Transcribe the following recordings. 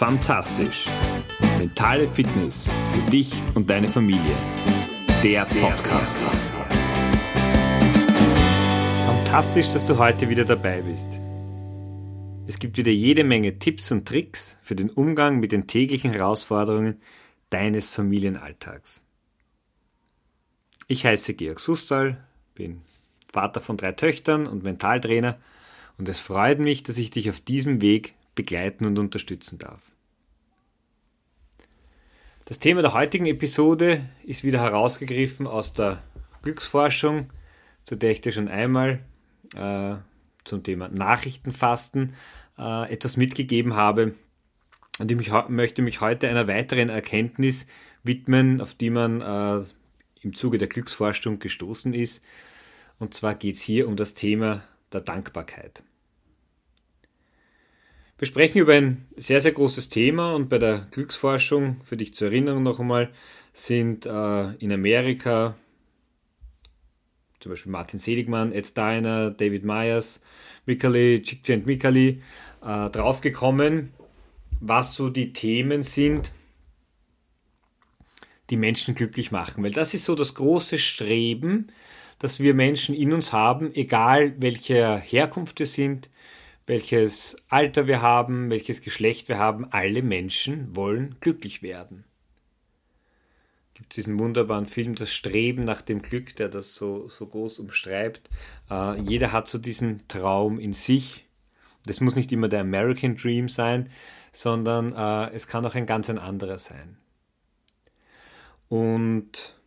Fantastisch. Mentale Fitness für dich und deine Familie. Der Podcast. Fantastisch, dass du heute wieder dabei bist. Es gibt wieder jede Menge Tipps und Tricks für den Umgang mit den täglichen Herausforderungen deines Familienalltags. Ich heiße Georg Sustal, bin Vater von drei Töchtern und Mentaltrainer und es freut mich, dass ich dich auf diesem Weg begleiten und unterstützen darf. Das Thema der heutigen Episode ist wieder herausgegriffen aus der Glücksforschung, zu der ich dir schon einmal äh, zum Thema Nachrichtenfasten äh, etwas mitgegeben habe. Und ich möchte mich heute einer weiteren Erkenntnis widmen, auf die man äh, im Zuge der Glücksforschung gestoßen ist. Und zwar geht es hier um das Thema der Dankbarkeit. Wir sprechen über ein sehr, sehr großes Thema und bei der Glücksforschung, für dich zur Erinnerung noch einmal, sind äh, in Amerika zum Beispiel Martin Seligmann, Ed Diner, David Myers, Mikali, Csikszent Mikali äh, draufgekommen, was so die Themen sind, die Menschen glücklich machen. Weil das ist so das große Streben, das wir Menschen in uns haben, egal welcher Herkunft wir sind, welches Alter wir haben, welches Geschlecht wir haben, alle Menschen wollen glücklich werden. Gibt diesen wunderbaren Film Das Streben nach dem Glück, der das so, so groß umschreibt. Äh, jeder hat so diesen Traum in sich. Das muss nicht immer der American Dream sein, sondern äh, es kann auch ein ganz ein anderer sein. Und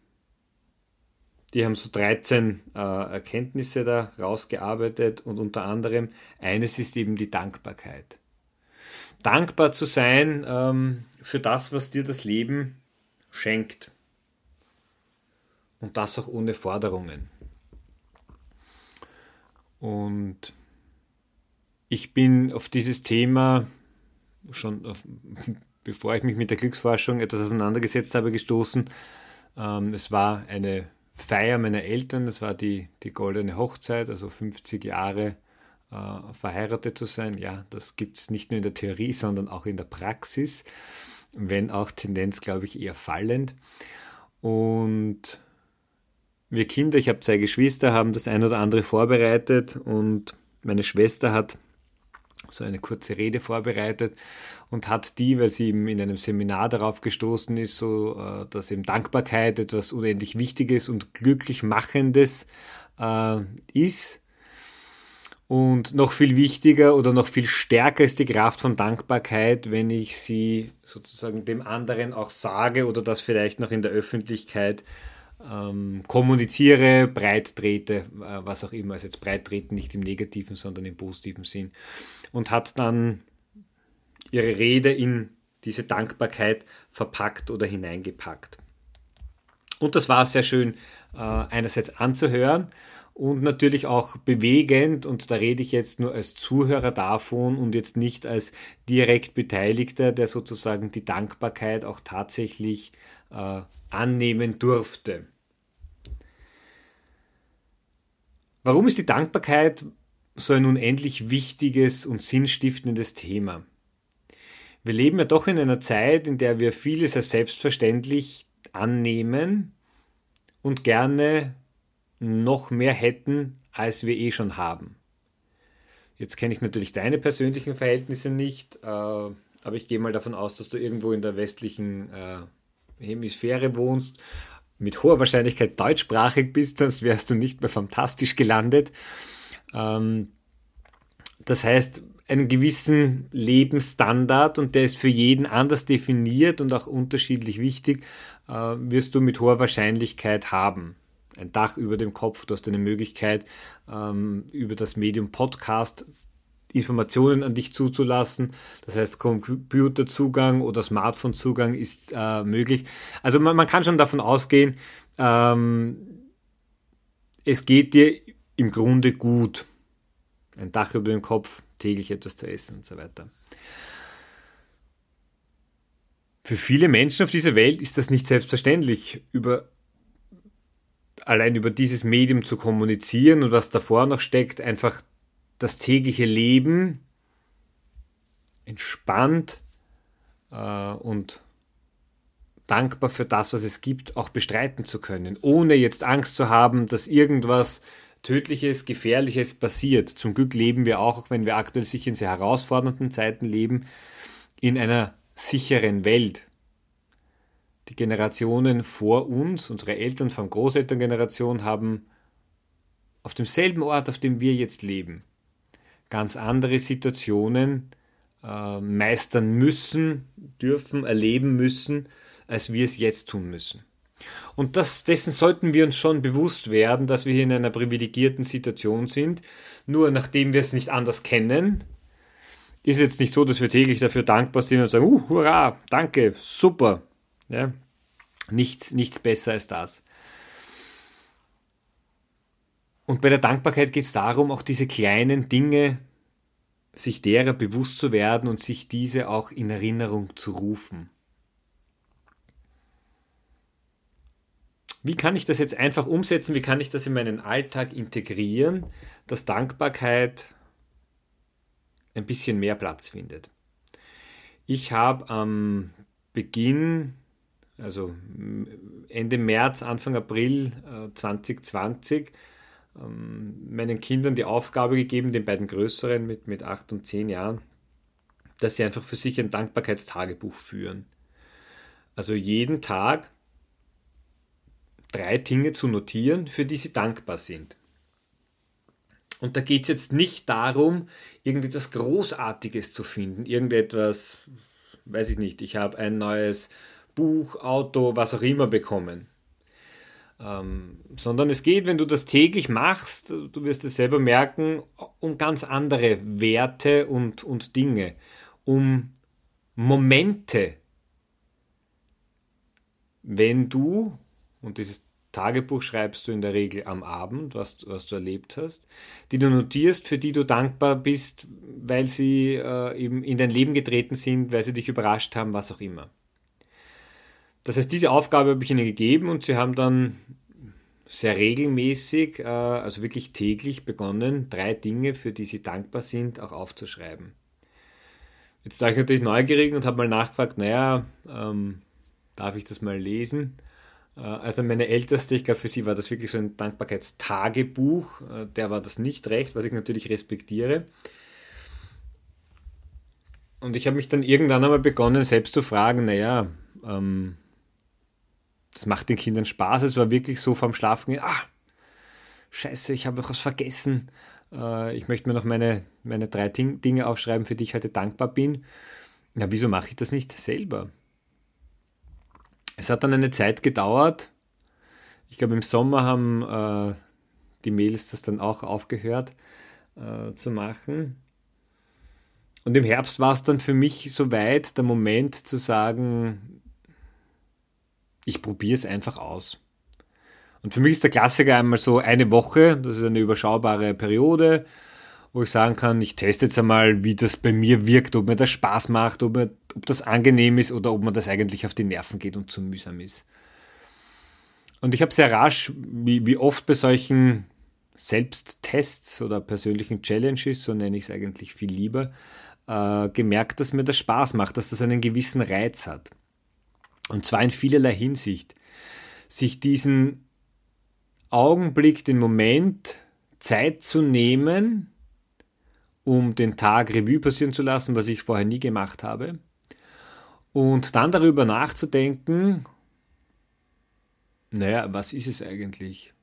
die haben so 13 äh, Erkenntnisse da rausgearbeitet und unter anderem eines ist eben die Dankbarkeit. Dankbar zu sein ähm, für das, was dir das Leben schenkt. Und das auch ohne Forderungen. Und ich bin auf dieses Thema schon, auf, bevor ich mich mit der Glücksforschung etwas auseinandergesetzt habe, gestoßen. Ähm, es war eine Feier meiner Eltern, das war die, die goldene Hochzeit, also 50 Jahre äh, verheiratet zu sein. Ja, das gibt es nicht nur in der Theorie, sondern auch in der Praxis, wenn auch Tendenz, glaube ich, eher fallend. Und wir Kinder, ich habe zwei Geschwister, haben das ein oder andere vorbereitet und meine Schwester hat so eine kurze Rede vorbereitet und hat die, weil sie eben in einem Seminar darauf gestoßen ist, so äh, dass eben Dankbarkeit etwas unendlich Wichtiges und glücklich Machendes äh, ist. Und noch viel wichtiger oder noch viel stärker ist die Kraft von Dankbarkeit, wenn ich sie sozusagen dem anderen auch sage oder das vielleicht noch in der Öffentlichkeit ähm, kommuniziere, breit trete, äh, was auch immer. Also jetzt breit treten nicht im negativen, sondern im positiven Sinn. Und hat dann ihre Rede in diese Dankbarkeit verpackt oder hineingepackt. Und das war sehr schön äh, einerseits anzuhören und natürlich auch bewegend. Und da rede ich jetzt nur als Zuhörer davon und jetzt nicht als direkt Beteiligter, der sozusagen die Dankbarkeit auch tatsächlich äh, annehmen durfte. Warum ist die Dankbarkeit so ein unendlich wichtiges und sinnstiftendes Thema? Wir leben ja doch in einer Zeit, in der wir vieles als selbstverständlich annehmen und gerne noch mehr hätten, als wir eh schon haben. Jetzt kenne ich natürlich deine persönlichen Verhältnisse nicht, äh, aber ich gehe mal davon aus, dass du irgendwo in der westlichen äh, Hemisphäre wohnst mit hoher Wahrscheinlichkeit deutschsprachig bist, sonst wärst du nicht mehr fantastisch gelandet. Ähm, das heißt, einen gewissen Lebensstandard und der ist für jeden anders definiert und auch unterschiedlich wichtig, äh, wirst du mit hoher Wahrscheinlichkeit haben. Ein Dach über dem Kopf, du hast eine Möglichkeit, ähm, über das Medium Podcast Informationen an dich zuzulassen. Das heißt, Computerzugang oder Smartphonezugang ist äh, möglich. Also man, man, kann schon davon ausgehen, ähm, es geht dir im Grunde gut. Ein Dach über dem Kopf, täglich etwas zu essen und so weiter. Für viele Menschen auf dieser Welt ist das nicht selbstverständlich, über, allein über dieses Medium zu kommunizieren und was davor noch steckt, einfach das tägliche Leben entspannt äh, und dankbar für das, was es gibt, auch bestreiten zu können, ohne jetzt Angst zu haben, dass irgendwas Tödliches, Gefährliches passiert. Zum Glück leben wir auch, auch wenn wir aktuell sicher in sehr herausfordernden Zeiten leben, in einer sicheren Welt. Die Generationen vor uns, unsere Eltern, von Großelterngeneration, haben auf demselben Ort, auf dem wir jetzt leben, ganz andere Situationen äh, meistern müssen, dürfen, erleben müssen, als wir es jetzt tun müssen. Und das, dessen sollten wir uns schon bewusst werden, dass wir hier in einer privilegierten Situation sind. Nur nachdem wir es nicht anders kennen, ist jetzt nicht so, dass wir täglich dafür dankbar sind und sagen, uh, hurra, danke, super. Ja, nichts, nichts besser als das. Und bei der Dankbarkeit geht es darum, auch diese kleinen Dinge, sich derer bewusst zu werden und sich diese auch in Erinnerung zu rufen. Wie kann ich das jetzt einfach umsetzen? Wie kann ich das in meinen Alltag integrieren, dass Dankbarkeit ein bisschen mehr Platz findet? Ich habe am Beginn, also Ende März, Anfang April 2020, äh, meinen Kindern die Aufgabe gegeben, den beiden Größeren mit, mit 8 und 10 Jahren, dass sie einfach für sich ein Dankbarkeitstagebuch führen. Also jeden Tag drei Dinge zu notieren, für die sie dankbar sind. Und da geht es jetzt nicht darum, irgendetwas Großartiges zu finden, irgendetwas, weiß ich nicht, ich habe ein neues Buch, Auto, was auch immer bekommen. Ähm, sondern es geht, wenn du das täglich machst, du wirst es selber merken, um ganz andere Werte und, und Dinge, um Momente, wenn du und dieses Tagebuch schreibst du in der Regel am Abend, was, was du erlebt hast, die du notierst, für die du dankbar bist, weil sie äh, eben in dein Leben getreten sind, weil sie dich überrascht haben, was auch immer. Das heißt, diese Aufgabe habe ich ihnen gegeben und sie haben dann sehr regelmäßig, äh, also wirklich täglich begonnen, drei Dinge, für die sie dankbar sind, auch aufzuschreiben. Jetzt war ich natürlich neugierig und habe mal nachgefragt, naja, ähm, darf ich das mal lesen? Äh, also meine Älteste, ich glaube für sie war das wirklich so ein Dankbarkeitstagebuch, äh, der war das nicht recht, was ich natürlich respektiere. Und ich habe mich dann irgendwann einmal begonnen, selbst zu fragen, naja, ähm, das macht den Kindern Spaß. Es war wirklich so vorm Schlafen gehen, ah, scheiße, ich habe noch was vergessen. Äh, ich möchte mir noch meine, meine drei Dinge aufschreiben, für die ich heute dankbar bin. Ja, wieso mache ich das nicht selber? Es hat dann eine Zeit gedauert. Ich glaube, im Sommer haben äh, die Mails das dann auch aufgehört äh, zu machen. Und im Herbst war es dann für mich soweit der Moment zu sagen, ich probiere es einfach aus. Und für mich ist der Klassiker einmal so eine Woche, das ist eine überschaubare Periode, wo ich sagen kann, ich teste jetzt einmal, wie das bei mir wirkt, ob mir das Spaß macht, ob, mir, ob das angenehm ist oder ob man das eigentlich auf die Nerven geht und zu mühsam ist. Und ich habe sehr rasch, wie, wie oft bei solchen Selbsttests oder persönlichen Challenges, so nenne ich es eigentlich viel lieber, äh, gemerkt, dass mir das Spaß macht, dass das einen gewissen Reiz hat. Und zwar in vielerlei Hinsicht. Sich diesen Augenblick, den Moment Zeit zu nehmen, um den Tag Revue passieren zu lassen, was ich vorher nie gemacht habe. Und dann darüber nachzudenken, naja, was ist es eigentlich?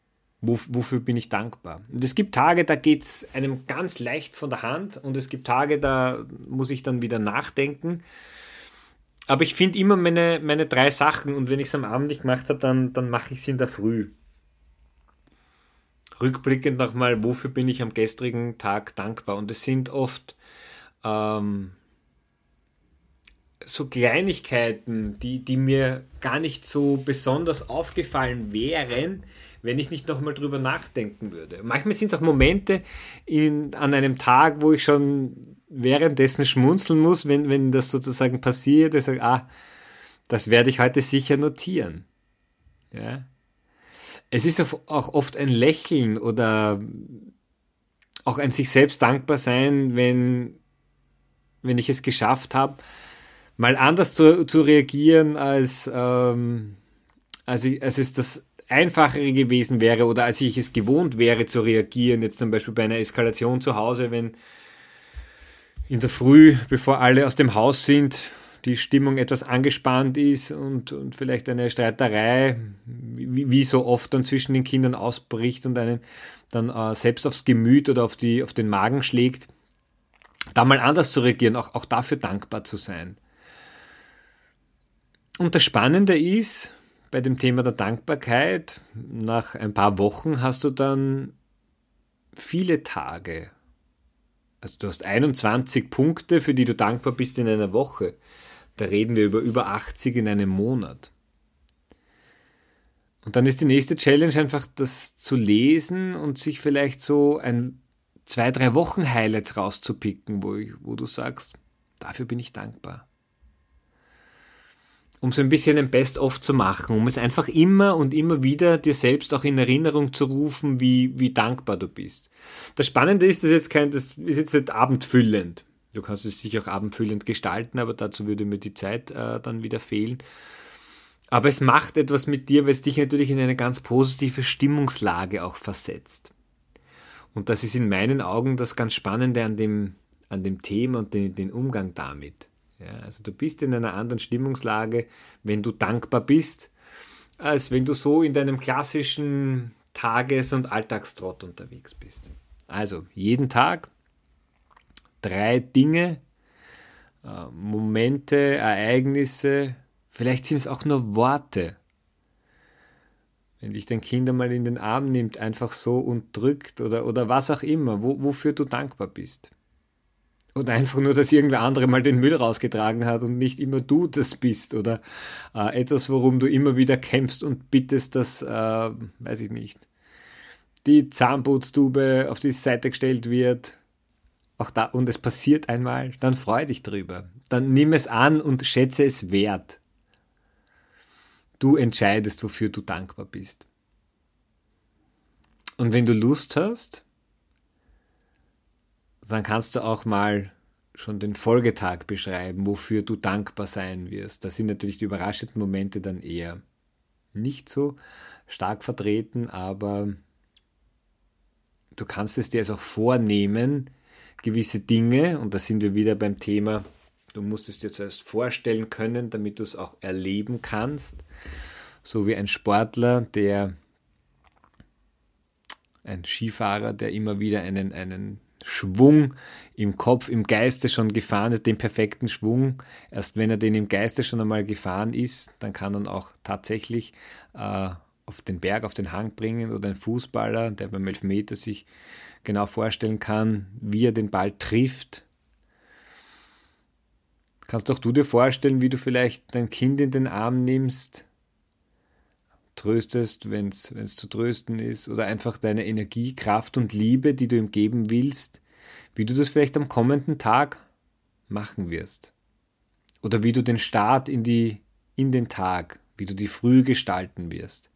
wofür bin ich dankbar? Und es gibt Tage, da geht es einem ganz leicht von der Hand und es gibt Tage, da muss ich dann wieder nachdenken. Aber ich finde immer meine, meine drei Sachen und wenn ich es am Abend nicht gemacht habe, dann, dann mache ich es in der Früh rückblickend nochmal, wofür bin ich am gestrigen Tag dankbar? Und es sind oft ähm, so Kleinigkeiten, die, die mir gar nicht so besonders aufgefallen wären, wenn ich nicht nochmal drüber nachdenken würde. Manchmal sind es auch Momente in, an einem Tag, wo ich schon währenddessen schmunzeln muss, wenn, wenn das sozusagen passiert. Ich sage, ah, das werde ich heute sicher notieren. Ja? es ist auch oft ein Lächeln oder auch ein sich selbst dankbar sein, wenn, wenn ich es geschafft habe, mal anders zu, zu reagieren, als, ähm, als, ich, als es das Einfachere gewesen wäre oder als ich es gewohnt wäre zu reagieren, jetzt zum Beispiel bei einer Eskalation zu Hause, wenn in der Früh, bevor alle aus dem Haus sind, die Stimmung etwas angespannt ist und, und vielleicht eine Streiterei, wie, wie so oft dann zwischen den Kindern ausbricht und einem dann äh, selbst aufs Gemüt oder auf, die, auf den Magen schlägt, da mal anders zu reagieren, auch, auch dafür dankbar zu sein. Und das Spannende ist, bei dem Thema der Dankbarkeit, nach ein paar Wochen hast du dann viele Tage. Also du hast 21 Punkte, für die du dankbar bist in einer Woche. Da reden wir über über 80 in einem Monat. Und dann ist die nächste Challenge einfach das zu lesen und sich vielleicht so ein zwei, drei Wochen Highlights rauszupicken, wo, ich, wo du sagst, dafür bin ich dankbar um so ein bisschen ein Best-of zu machen, um es einfach immer und immer wieder dir selbst auch in Erinnerung zu rufen, wie, wie dankbar du bist. Das Spannende ist, das, jetzt kein, das ist jetzt nicht abendfüllend. Du kannst es sicher auch abendfüllend gestalten, aber dazu würde mir die Zeit äh, dann wieder fehlen. Aber es macht etwas mit dir, weil es dich natürlich in eine ganz positive Stimmungslage auch versetzt. Und das ist in meinen Augen das ganz Spannende an dem, an dem Thema und den, den Umgang damit. Ja, also du bist in einer anderen Stimmungslage, wenn du dankbar bist, als wenn du so in deinem klassischen Tages- und Alltagstrott unterwegs bist. Also jeden Tag drei Dinge, äh, Momente, Ereignisse, vielleicht sind es auch nur Worte. Wenn dich dein Kind einmal in den Arm nimmt, einfach so und drückt oder, oder was auch immer, wo, wofür du dankbar bist. Oder einfach nur, dass irgendwer andere mal den Müll rausgetragen hat und nicht immer du das bist. Oder äh, etwas, worum du immer wieder kämpfst und bittest, dass, äh, weiß ich nicht, die Zahnputztube auf die Seite gestellt wird. Auch da, und es passiert einmal, dann freu dich drüber. Dann nimm es an und schätze es wert. Du entscheidest, wofür du dankbar bist. Und wenn du Lust hast, dann kannst du auch mal schon den Folgetag beschreiben, wofür du dankbar sein wirst. Da sind natürlich die überraschenden Momente dann eher nicht so stark vertreten, aber du kannst es dir also auch vornehmen, gewisse Dinge, und da sind wir wieder beim Thema, du musst es dir zuerst vorstellen können, damit du es auch erleben kannst, so wie ein Sportler, der ein Skifahrer, der immer wieder einen, einen Schwung im Kopf, im Geiste schon gefahren ist, den perfekten Schwung. Erst wenn er den im Geiste schon einmal gefahren ist, dann kann er auch tatsächlich äh, auf den Berg, auf den Hang bringen oder ein Fußballer, der beim Elfmeter sich genau vorstellen kann, wie er den Ball trifft. Kannst auch du dir vorstellen, wie du vielleicht dein Kind in den Arm nimmst, tröstest, wenn es zu trösten ist, oder einfach deine Energie, Kraft und Liebe, die du ihm geben willst, wie du das vielleicht am kommenden Tag machen wirst. Oder wie du den Start in, die, in den Tag, wie du die Früh gestalten wirst.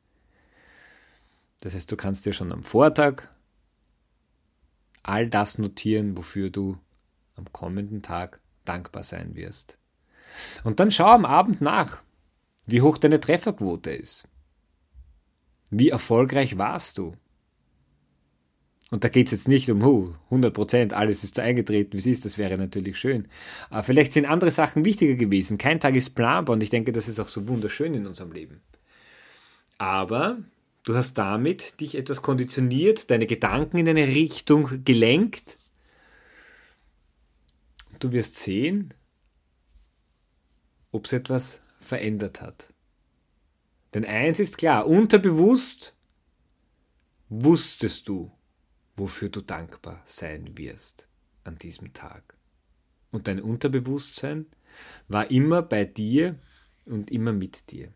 Das heißt, du kannst dir schon am Vortag all das notieren, wofür du am kommenden Tag dankbar sein wirst. Und dann schau am Abend nach, wie hoch deine Trefferquote ist. Wie erfolgreich warst du? Und da geht es jetzt nicht um huh, 100 Prozent, alles ist so eingetreten, wie es ist, das wäre natürlich schön. Aber vielleicht sind andere Sachen wichtiger gewesen. Kein Tag ist planbar und ich denke, das ist auch so wunderschön in unserem Leben. Aber du hast damit dich etwas konditioniert, deine Gedanken in eine Richtung gelenkt. Du wirst sehen, ob es etwas verändert hat. Denn eins ist klar, unterbewusst wusstest du, wofür du dankbar sein wirst an diesem Tag. Und dein Unterbewusstsein war immer bei dir und immer mit dir.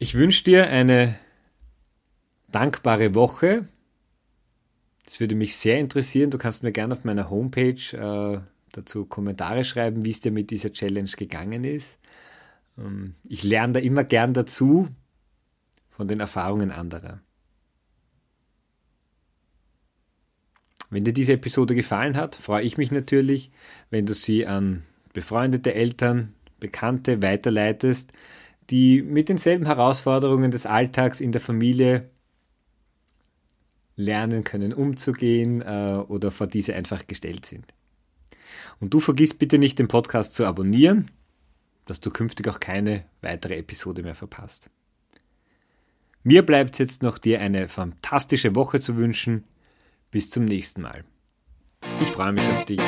Ich wünsche dir eine dankbare Woche. Das würde mich sehr interessieren. Du kannst mir gerne auf meiner Homepage äh, dazu Kommentare schreiben, wie es dir mit dieser Challenge gegangen ist. Ähm, ich lerne da immer gern dazu von den Erfahrungen anderer. Wenn dir diese Episode gefallen hat, freue ich mich natürlich, wenn du sie an befreundete Eltern, Bekannte weiterleitest, die mit denselben Herausforderungen des Alltags in der Familie lernen können, umzugehen äh, oder vor diese einfach gestellt sind. Und du vergiss bitte nicht, den Podcast zu abonnieren, dass du künftig auch keine weitere Episode mehr verpasst. Mir bleibt jetzt noch dir eine fantastische Woche zu wünschen. Bis zum nächsten Mal. Ich freue mich auf dich.